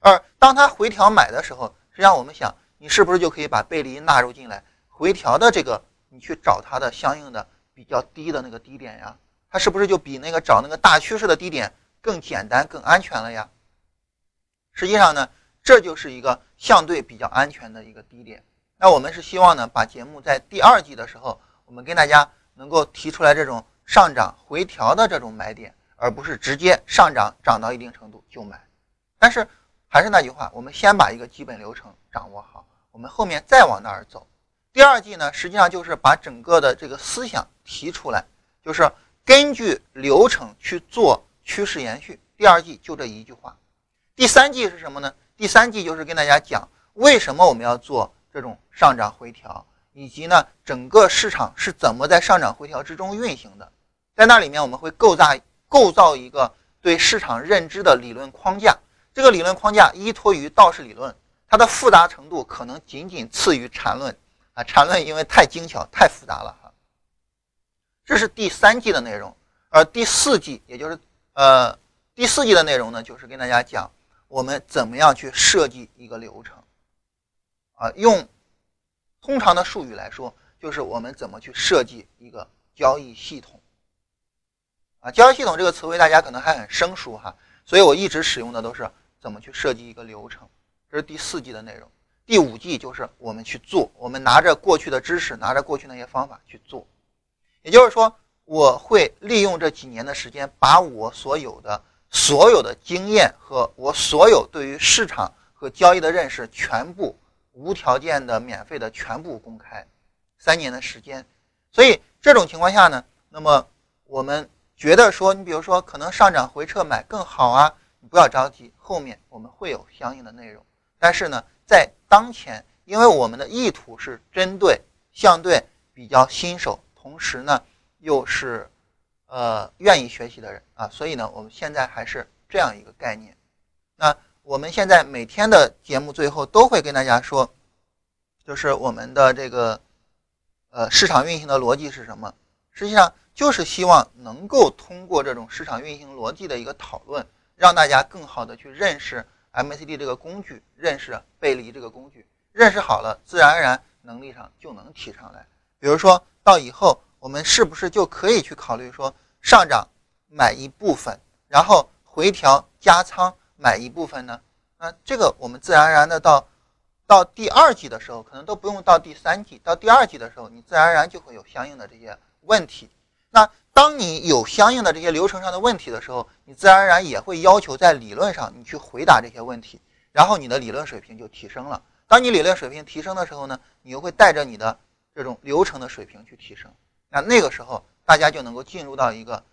而当它回调买的时候，实际上，我们想，你是不是就可以把背离纳入进来？回调的这个，你去找它的相应的比较低的那个低点呀，它是不是就比那个找那个大趋势的低点更简单、更安全了呀？实际上呢，这就是一个相对比较安全的一个低点。那我们是希望呢，把节目在第二季的时候，我们跟大家能够提出来这种上涨回调的这种买点，而不是直接上涨涨到一定程度就买。但是。还是那句话，我们先把一个基本流程掌握好，我们后面再往那儿走。第二季呢，实际上就是把整个的这个思想提出来，就是根据流程去做趋势延续。第二季就这一句话。第三季是什么呢？第三季就是跟大家讲为什么我们要做这种上涨回调，以及呢整个市场是怎么在上涨回调之中运行的。在那里面我们会构造构造一个对市场认知的理论框架。这个理论框架依托于道氏理论，它的复杂程度可能仅仅次于缠论啊。缠论因为太精巧、太复杂了哈。这是第三季的内容，而第四季，也就是呃第四季的内容呢，就是跟大家讲我们怎么样去设计一个流程啊。用通常的术语来说，就是我们怎么去设计一个交易系统。啊，交易系统这个词汇大家可能还很生疏哈，所以我一直使用的都是怎么去设计一个流程。这是第四季的内容，第五季就是我们去做，我们拿着过去的知识，拿着过去那些方法去做。也就是说，我会利用这几年的时间，把我所有的所有的经验和我所有对于市场和交易的认识，全部无条件的、免费的全部公开。三年的时间，所以这种情况下呢，那么我们。觉得说，你比如说可能上涨回撤买更好啊，你不要着急，后面我们会有相应的内容。但是呢，在当前，因为我们的意图是针对相对比较新手，同时呢又是呃愿意学习的人啊，所以呢，我们现在还是这样一个概念。那我们现在每天的节目最后都会跟大家说，就是我们的这个呃市场运行的逻辑是什么？实际上。就是希望能够通过这种市场运行逻辑的一个讨论，让大家更好的去认识 MACD 这个工具，认识背离这个工具，认识好了，自然而然能力上就能提上来。比如说到以后，我们是不是就可以去考虑说上涨买一部分，然后回调加仓买一部分呢？那这个我们自然而然的到到第二季的时候，可能都不用到第三季，到第二季的时候，你自然而然就会有相应的这些问题。那当你有相应的这些流程上的问题的时候，你自然而然也会要求在理论上你去回答这些问题，然后你的理论水平就提升了。当你理论水平提升的时候呢，你又会带着你的这种流程的水平去提升。那那个时候大家就能够进入到一个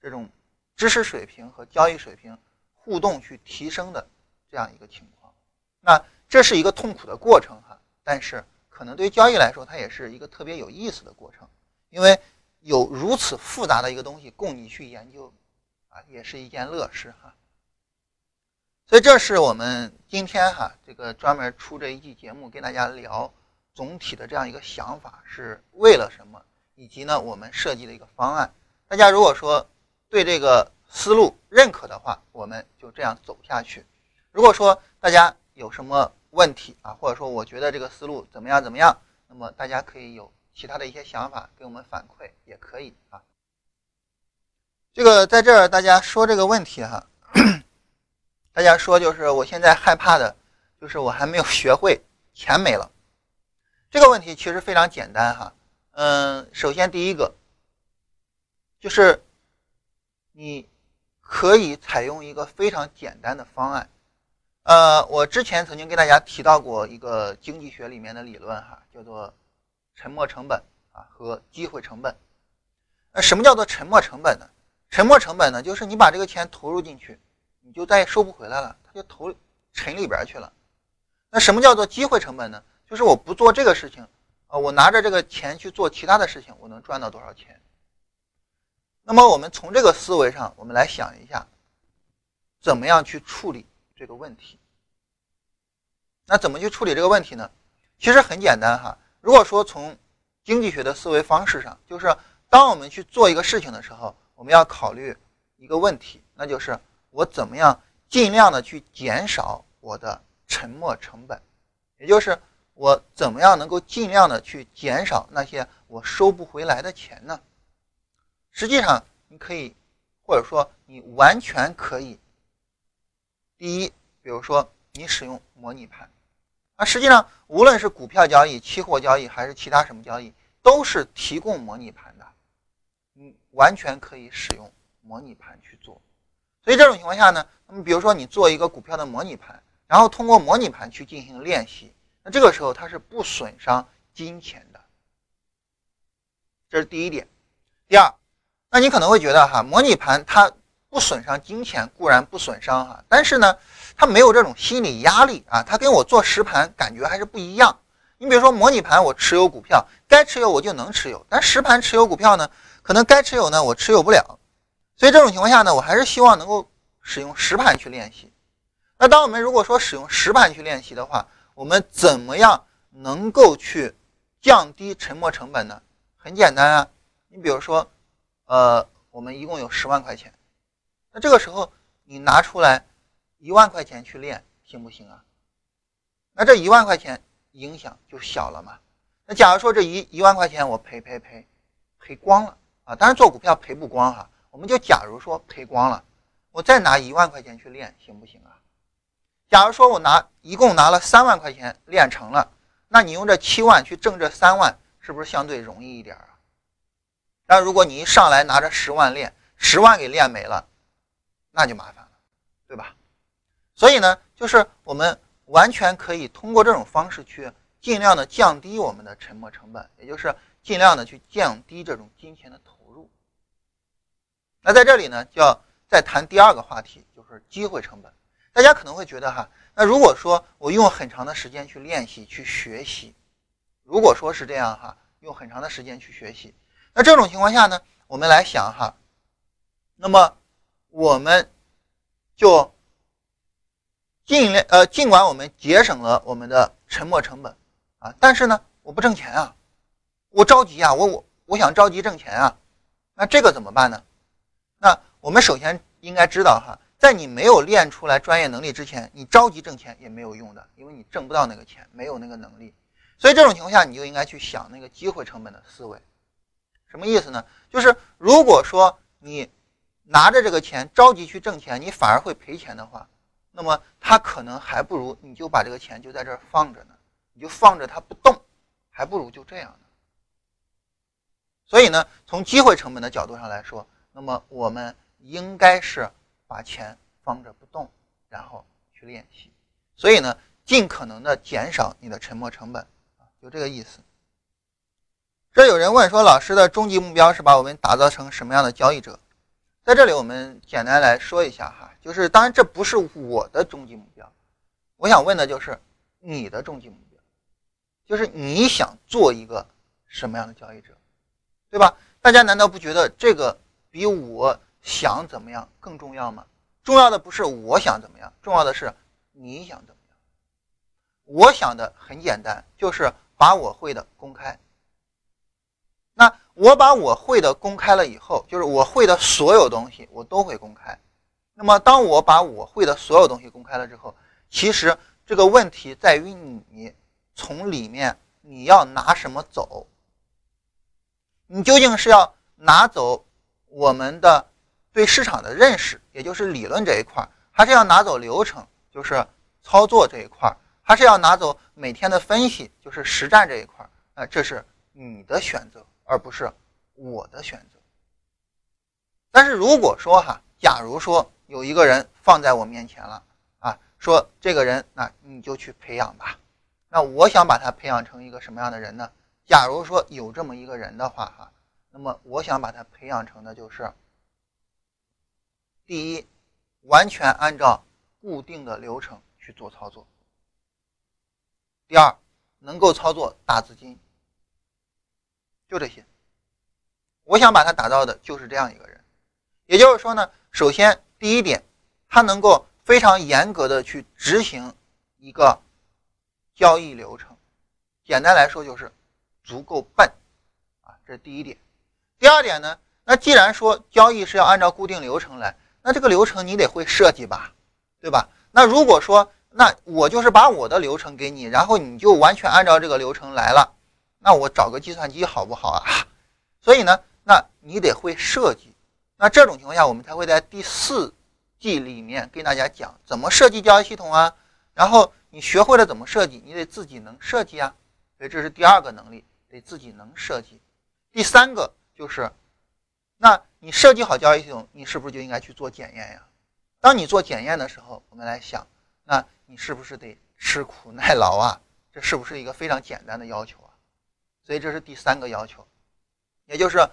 这种知识水平和交易水平互动去提升的这样一个情况。那这是一个痛苦的过程哈，但是可能对交易来说，它也是一个特别有意思的过程，因为。有如此复杂的一个东西供你去研究，啊，也是一件乐事哈。所以这是我们今天哈这个专门出这一季节目跟大家聊总体的这样一个想法是为了什么，以及呢我们设计的一个方案。大家如果说对这个思路认可的话，我们就这样走下去。如果说大家有什么问题啊，或者说我觉得这个思路怎么样怎么样，那么大家可以有。其他的一些想法给我们反馈也可以啊。这个在这儿大家说这个问题哈，大家说就是我现在害怕的，就是我还没有学会，钱没了。这个问题其实非常简单哈，嗯，首先第一个就是你可以采用一个非常简单的方案，呃，我之前曾经跟大家提到过一个经济学里面的理论哈，叫做。沉没成本啊和机会成本，那什么叫做沉没成本呢？沉没成本呢，就是你把这个钱投入进去，你就再也收不回来了，它就投沉里边去了。那什么叫做机会成本呢？就是我不做这个事情啊，我拿着这个钱去做其他的事情，我能赚到多少钱？那么我们从这个思维上，我们来想一下，怎么样去处理这个问题？那怎么去处理这个问题呢？其实很简单哈。如果说从经济学的思维方式上，就是当我们去做一个事情的时候，我们要考虑一个问题，那就是我怎么样尽量的去减少我的沉没成本，也就是我怎么样能够尽量的去减少那些我收不回来的钱呢？实际上，你可以或者说你完全可以，第一，比如说你使用模拟盘。那实际上，无论是股票交易、期货交易，还是其他什么交易，都是提供模拟盘的，你完全可以使用模拟盘去做。所以这种情况下呢，那么比如说你做一个股票的模拟盘，然后通过模拟盘去进行练习，那这个时候它是不损伤金钱的。这是第一点。第二，那你可能会觉得哈，模拟盘它不损伤金钱固然不损伤哈，但是呢。它没有这种心理压力啊，它跟我做实盘感觉还是不一样。你比如说模拟盘，我持有股票，该持有我就能持有；但实盘持有股票呢，可能该持有呢我持有不了。所以这种情况下呢，我还是希望能够使用实盘去练习。那当我们如果说使用实盘去练习的话，我们怎么样能够去降低沉没成本呢？很简单啊，你比如说，呃，我们一共有十万块钱，那这个时候你拿出来。一万块钱去练行不行啊？那这一万块钱影响就小了嘛？那假如说这一一万块钱我赔赔赔赔光了，啊，当然做股票赔不光哈，我们就假如说赔光了，我再拿一万块钱去练行不行啊？假如说我拿一共拿了三万块钱练成了，那你用这七万去挣这三万，是不是相对容易一点啊？但如果你一上来拿着十万练，十万给练没了，那就麻烦了，对吧？所以呢，就是我们完全可以通过这种方式去尽量的降低我们的沉没成本，也就是尽量的去降低这种金钱的投入。那在这里呢，就要再谈第二个话题，就是机会成本。大家可能会觉得哈，那如果说我用很长的时间去练习、去学习，如果说是这样哈，用很长的时间去学习，那这种情况下呢，我们来想哈，那么我们就尽量呃，尽管我们节省了我们的沉没成本啊，但是呢，我不挣钱啊，我着急啊，我我我想着急挣钱啊，那这个怎么办呢？那我们首先应该知道哈。在你没有练出来专业能力之前，你着急挣钱也没有用的，因为你挣不到那个钱，没有那个能力。所以这种情况下，你就应该去想那个机会成本的思维。什么意思呢？就是如果说你拿着这个钱着急去挣钱，你反而会赔钱的话，那么他可能还不如你就把这个钱就在这放着呢，你就放着它不动，还不如就这样呢。所以呢，从机会成本的角度上来说，那么我们应该是。把钱放着不动，然后去练习，所以呢，尽可能的减少你的沉没成本啊，就这个意思。这有人问说，老师的终极目标是把我们打造成什么样的交易者？在这里，我们简单来说一下哈，就是当然这不是我的终极目标，我想问的就是你的终极目标，就是你想做一个什么样的交易者，对吧？大家难道不觉得这个比我？想怎么样更重要吗？重要的不是我想怎么样，重要的是你想怎么样。我想的很简单，就是把我会的公开。我把我会的公开了以后，就是我会的所有东西我都会公开。那么当我把我会的所有东西公开了之后，其实这个问题在于你从里面你要拿什么走？你究竟是要拿走我们的？对市场的认识，也就是理论这一块，还是要拿走流程，就是操作这一块，还是要拿走每天的分析，就是实战这一块。那这是你的选择，而不是我的选择。但是如果说哈，假如说有一个人放在我面前了啊，说这个人，那你就去培养吧。那我想把他培养成一个什么样的人呢？假如说有这么一个人的话哈，那么我想把他培养成的就是。第一，完全按照固定的流程去做操作。第二，能够操作大资金，就这些。我想把他打造的就是这样一个人。也就是说呢，首先第一点，他能够非常严格的去执行一个交易流程。简单来说就是足够笨啊，这是第一点。第二点呢，那既然说交易是要按照固定流程来。那这个流程你得会设计吧，对吧？那如果说，那我就是把我的流程给你，然后你就完全按照这个流程来了，那我找个计算机好不好啊？所以呢，那你得会设计。那这种情况下，我们才会在第四季里面跟大家讲怎么设计交易系统啊。然后你学会了怎么设计，你得自己能设计啊。所以这是第二个能力，得自己能设计。第三个就是。那你设计好交易系统，你是不是就应该去做检验呀？当你做检验的时候，我们来想，那你是不是得吃苦耐劳啊？这是不是一个非常简单的要求啊？所以这是第三个要求，也就是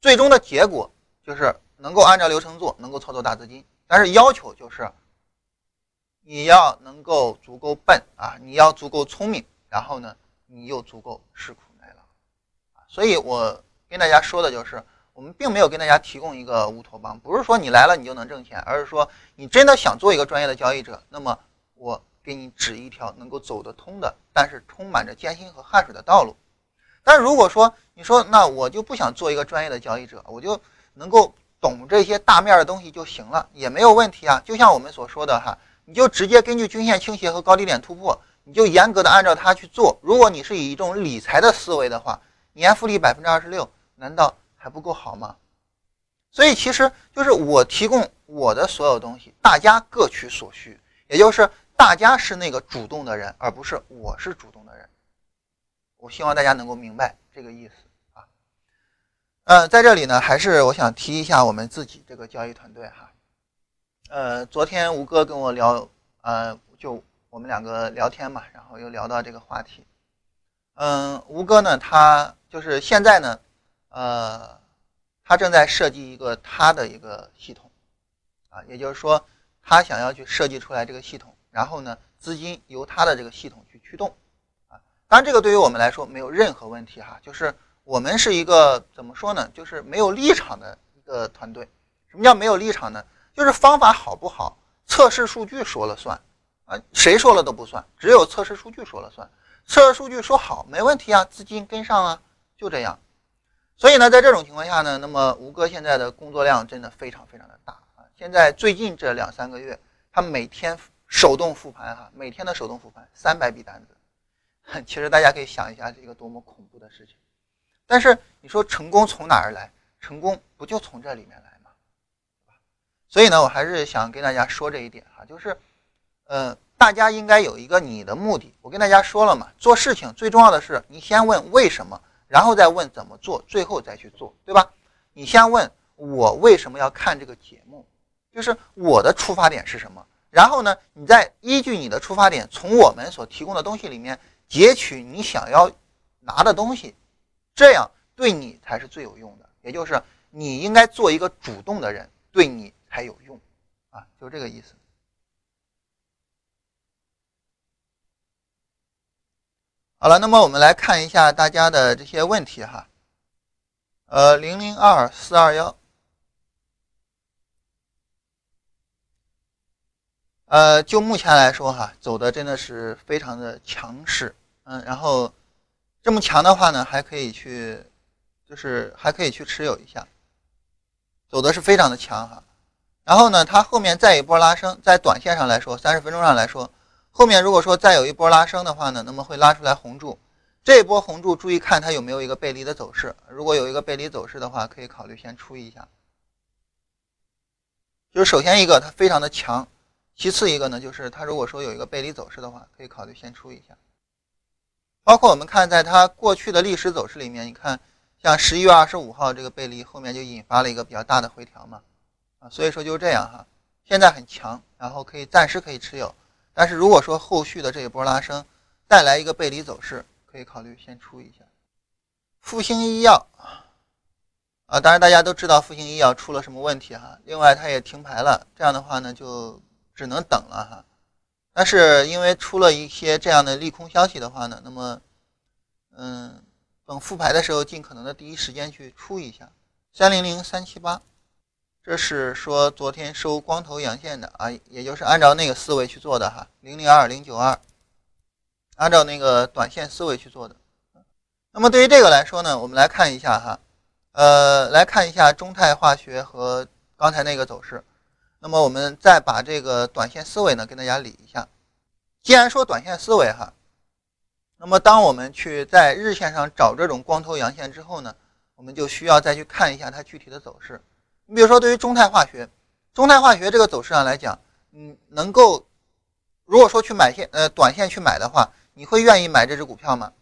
最终的结果就是能够按照流程做，能够操作大资金。但是要求就是你要能够足够笨啊，你要足够聪明，然后呢，你又足够吃苦耐劳啊。所以我跟大家说的就是。我们并没有跟大家提供一个乌托邦，不是说你来了你就能挣钱，而是说你真的想做一个专业的交易者，那么我给你指一条能够走得通的，但是充满着艰辛和汗水的道路。但如果说你说那我就不想做一个专业的交易者，我就能够懂这些大面的东西就行了，也没有问题啊。就像我们所说的哈，你就直接根据均线倾斜和高低点突破，你就严格的按照它去做。如果你是以一种理财的思维的话，年复利百分之二十六，难道？还不够好吗？所以其实就是我提供我的所有东西，大家各取所需，也就是大家是那个主动的人，而不是我是主动的人。我希望大家能够明白这个意思啊。呃，在这里呢，还是我想提一下我们自己这个交易团队哈。呃，昨天吴哥跟我聊，呃，就我们两个聊天嘛，然后又聊到这个话题。嗯，吴哥呢，他就是现在呢，呃，他正在设计一个他的一个系统，啊，也就是说，他想要去设计出来这个系统，然后呢，资金由他的这个系统去驱动。当然，这个对于我们来说没有任何问题哈，就是我们是一个怎么说呢？就是没有立场的一个团队。什么叫没有立场呢？就是方法好不好，测试数据说了算啊，谁说了都不算，只有测试数据说了算。测试数据说好没问题啊，资金跟上啊，就这样。所以呢，在这种情况下呢，那么吴哥现在的工作量真的非常非常的大啊。现在最近这两三个月，他每天手动复盘哈，每天的手动复盘三百笔单子。其实大家可以想一下，这个多么恐怖的事情。但是你说成功从哪儿来？成功不就从这里面来吗？所以呢，我还是想跟大家说这一点哈，就是，呃，大家应该有一个你的目的。我跟大家说了嘛，做事情最重要的是你先问为什么，然后再问怎么做，最后再去做，对吧？你先问我为什么要看这个节目，就是我的出发点是什么，然后呢，你再依据你的出发点，从我们所提供的东西里面。截取你想要拿的东西，这样对你才是最有用的。也就是你应该做一个主动的人，对你才有用啊，就这个意思。好了，那么我们来看一下大家的这些问题哈。呃，零零二四二幺，呃，就目前来说哈，走的真的是非常的强势。嗯，然后这么强的话呢，还可以去，就是还可以去持有一下，走的是非常的强哈。然后呢，它后面再一波拉升，在短线上来说，三十分钟上来说，后面如果说再有一波拉升的话呢，那么会拉出来红柱。这一波红柱，注意看它有没有一个背离的走势。如果有一个背离走势的话，可以考虑先出一下。就是首先一个它非常的强，其次一个呢，就是它如果说有一个背离走势的话，可以考虑先出一下。包括我们看，在它过去的历史走势里面，你看，像十一月二十五号这个背离，后面就引发了一个比较大的回调嘛，啊，所以说就这样哈，现在很强，然后可以暂时可以持有，但是如果说后续的这一波拉升带来一个背离走势，可以考虑先出一下。复星医药啊，当然大家都知道复星医药出了什么问题哈，另外它也停牌了，这样的话呢，就只能等了哈。但是因为出了一些这样的利空消息的话呢，那么，嗯，等复牌的时候，尽可能的第一时间去出一下。三零零三七八，这是说昨天收光头阳线的啊，也就是按照那个思维去做的哈。零零二零九二，按照那个短线思维去做的。那么对于这个来说呢，我们来看一下哈，呃，来看一下中泰化学和刚才那个走势。那么我们再把这个短线思维呢跟大家理一下。既然说短线思维哈，那么当我们去在日线上找这种光头阳线之后呢，我们就需要再去看一下它具体的走势。你比如说对于中泰化学，中泰化学这个走势上来讲，嗯，能够如果说去买线呃短线去买的话，你会愿意买这只股票吗？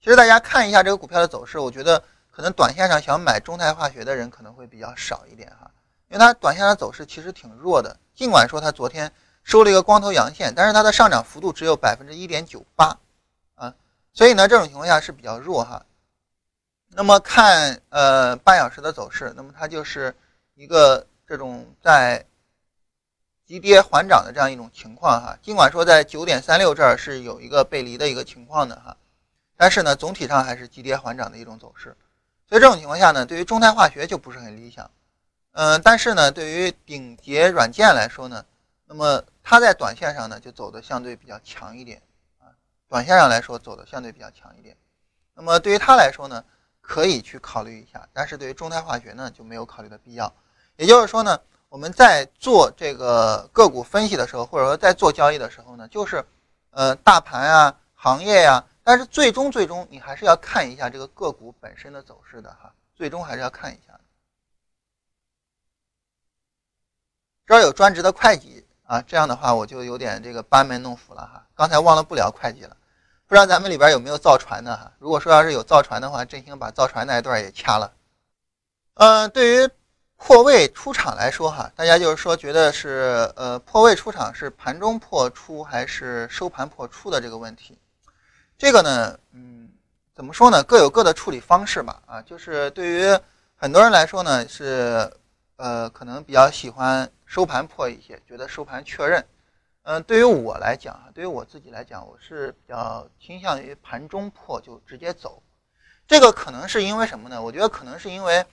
其实大家看一下这个股票的走势，我觉得可能短线上想买中泰化学的人可能会比较少一点哈。因为它短线的走势其实挺弱的，尽管说它昨天收了一个光头阳线，但是它的上涨幅度只有百分之一点九八，啊，所以呢这种情况下是比较弱哈。那么看呃半小时的走势，那么它就是一个这种在急跌缓涨的这样一种情况哈。尽管说在九点三六这儿是有一个背离的一个情况的哈，但是呢总体上还是急跌缓涨的一种走势，所以这种情况下呢，对于中泰化学就不是很理想。嗯，但是呢，对于顶杰软件来说呢，那么它在短线上呢就走的相对比较强一点啊，短线上来说走的相对比较强一点。那么对于它来说呢，可以去考虑一下，但是对于中泰化学呢就没有考虑的必要。也就是说呢，我们在做这个个股分析的时候，或者说在做交易的时候呢，就是呃大盘啊、行业呀，但是最终最终你还是要看一下这个个股本身的走势的哈。最终还是要看一下。这儿有专职的会计啊，这样的话我就有点这个班门弄斧了哈。刚才忘了不聊会计了，不知道咱们里边有没有造船的哈？如果说要是有造船的话，振兴把造船那一段也掐了。嗯，对于破位出场来说哈，大家就是说觉得是呃破位出场是盘中破出还是收盘破出的这个问题，这个呢，嗯，怎么说呢？各有各的处理方式吧。啊，就是对于很多人来说呢，是呃可能比较喜欢收盘破一些，觉得收盘确认。嗯，对于我来讲啊，对于我自己来讲，我是比较倾向于盘中破就直接走。这个可能是因为什么呢？我觉得可能是因为。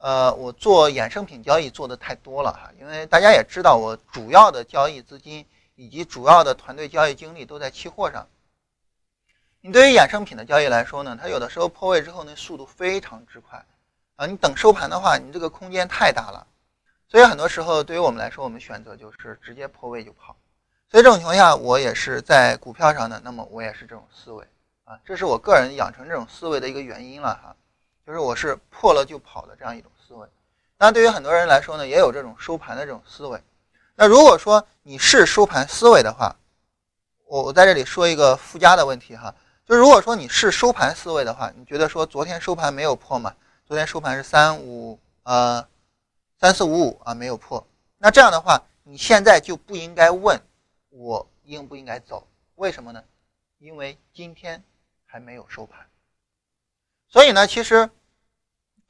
呃，我做衍生品交易做的太多了哈，因为大家也知道，我主要的交易资金以及主要的团队交易精力都在期货上。你对于衍生品的交易来说呢，它有的时候破位之后呢，速度非常之快啊，你等收盘的话，你这个空间太大了，所以很多时候对于我们来说，我们选择就是直接破位就跑。所以这种情况下，我也是在股票上的，那么我也是这种思维啊，这是我个人养成这种思维的一个原因了哈。就是我是破了就跑的这样一种思维，那对于很多人来说呢，也有这种收盘的这种思维。那如果说你是收盘思维的话，我我在这里说一个附加的问题哈，就如果说你是收盘思维的话，你觉得说昨天收盘没有破嘛？昨天收盘是三五呃三四五五啊，没有破。那这样的话，你现在就不应该问我应不应该走，为什么呢？因为今天还没有收盘，所以呢，其实。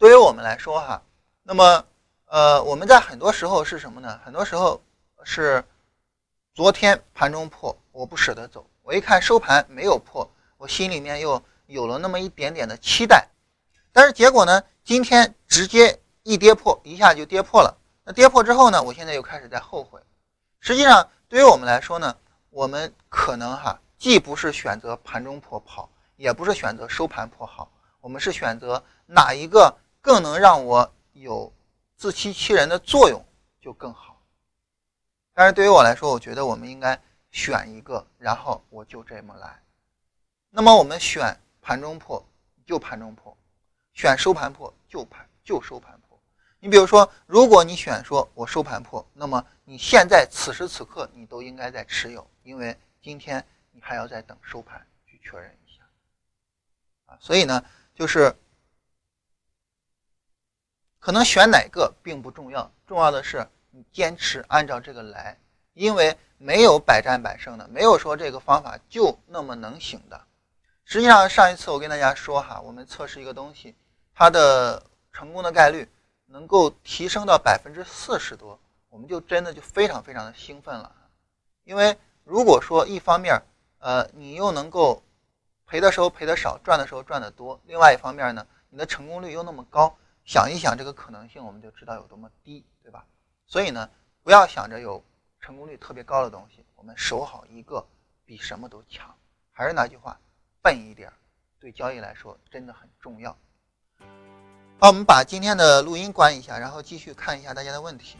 对于我们来说，哈，那么，呃，我们在很多时候是什么呢？很多时候是昨天盘中破，我不舍得走。我一看收盘没有破，我心里面又有了那么一点点的期待。但是结果呢，今天直接一跌破，一下就跌破了。那跌破之后呢，我现在又开始在后悔。实际上，对于我们来说呢，我们可能哈，既不是选择盘中破跑，也不是选择收盘破好，我们是选择哪一个？更能让我有自欺欺人的作用，就更好。但是对于我来说，我觉得我们应该选一个，然后我就这么来。那么我们选盘中破就盘中破，选收盘破就盘就收盘。你比如说，如果你选说我收盘破，那么你现在此时此刻你都应该在持有，因为今天你还要再等收盘去确认一下。啊，所以呢，就是。可能选哪个并不重要，重要的是你坚持按照这个来，因为没有百战百胜的，没有说这个方法就那么能行的。实际上，上一次我跟大家说哈，我们测试一个东西，它的成功的概率能够提升到百分之四十多，我们就真的就非常非常的兴奋了。因为如果说一方面，呃，你又能够赔的时候赔的少，赚的时候赚的多，另外一方面呢，你的成功率又那么高。想一想这个可能性，我们就知道有多么低，对吧？所以呢，不要想着有成功率特别高的东西，我们守好一个比什么都强。还是那句话，笨一点，对交易来说真的很重要。好，我们把今天的录音关一下，然后继续看一下大家的问题。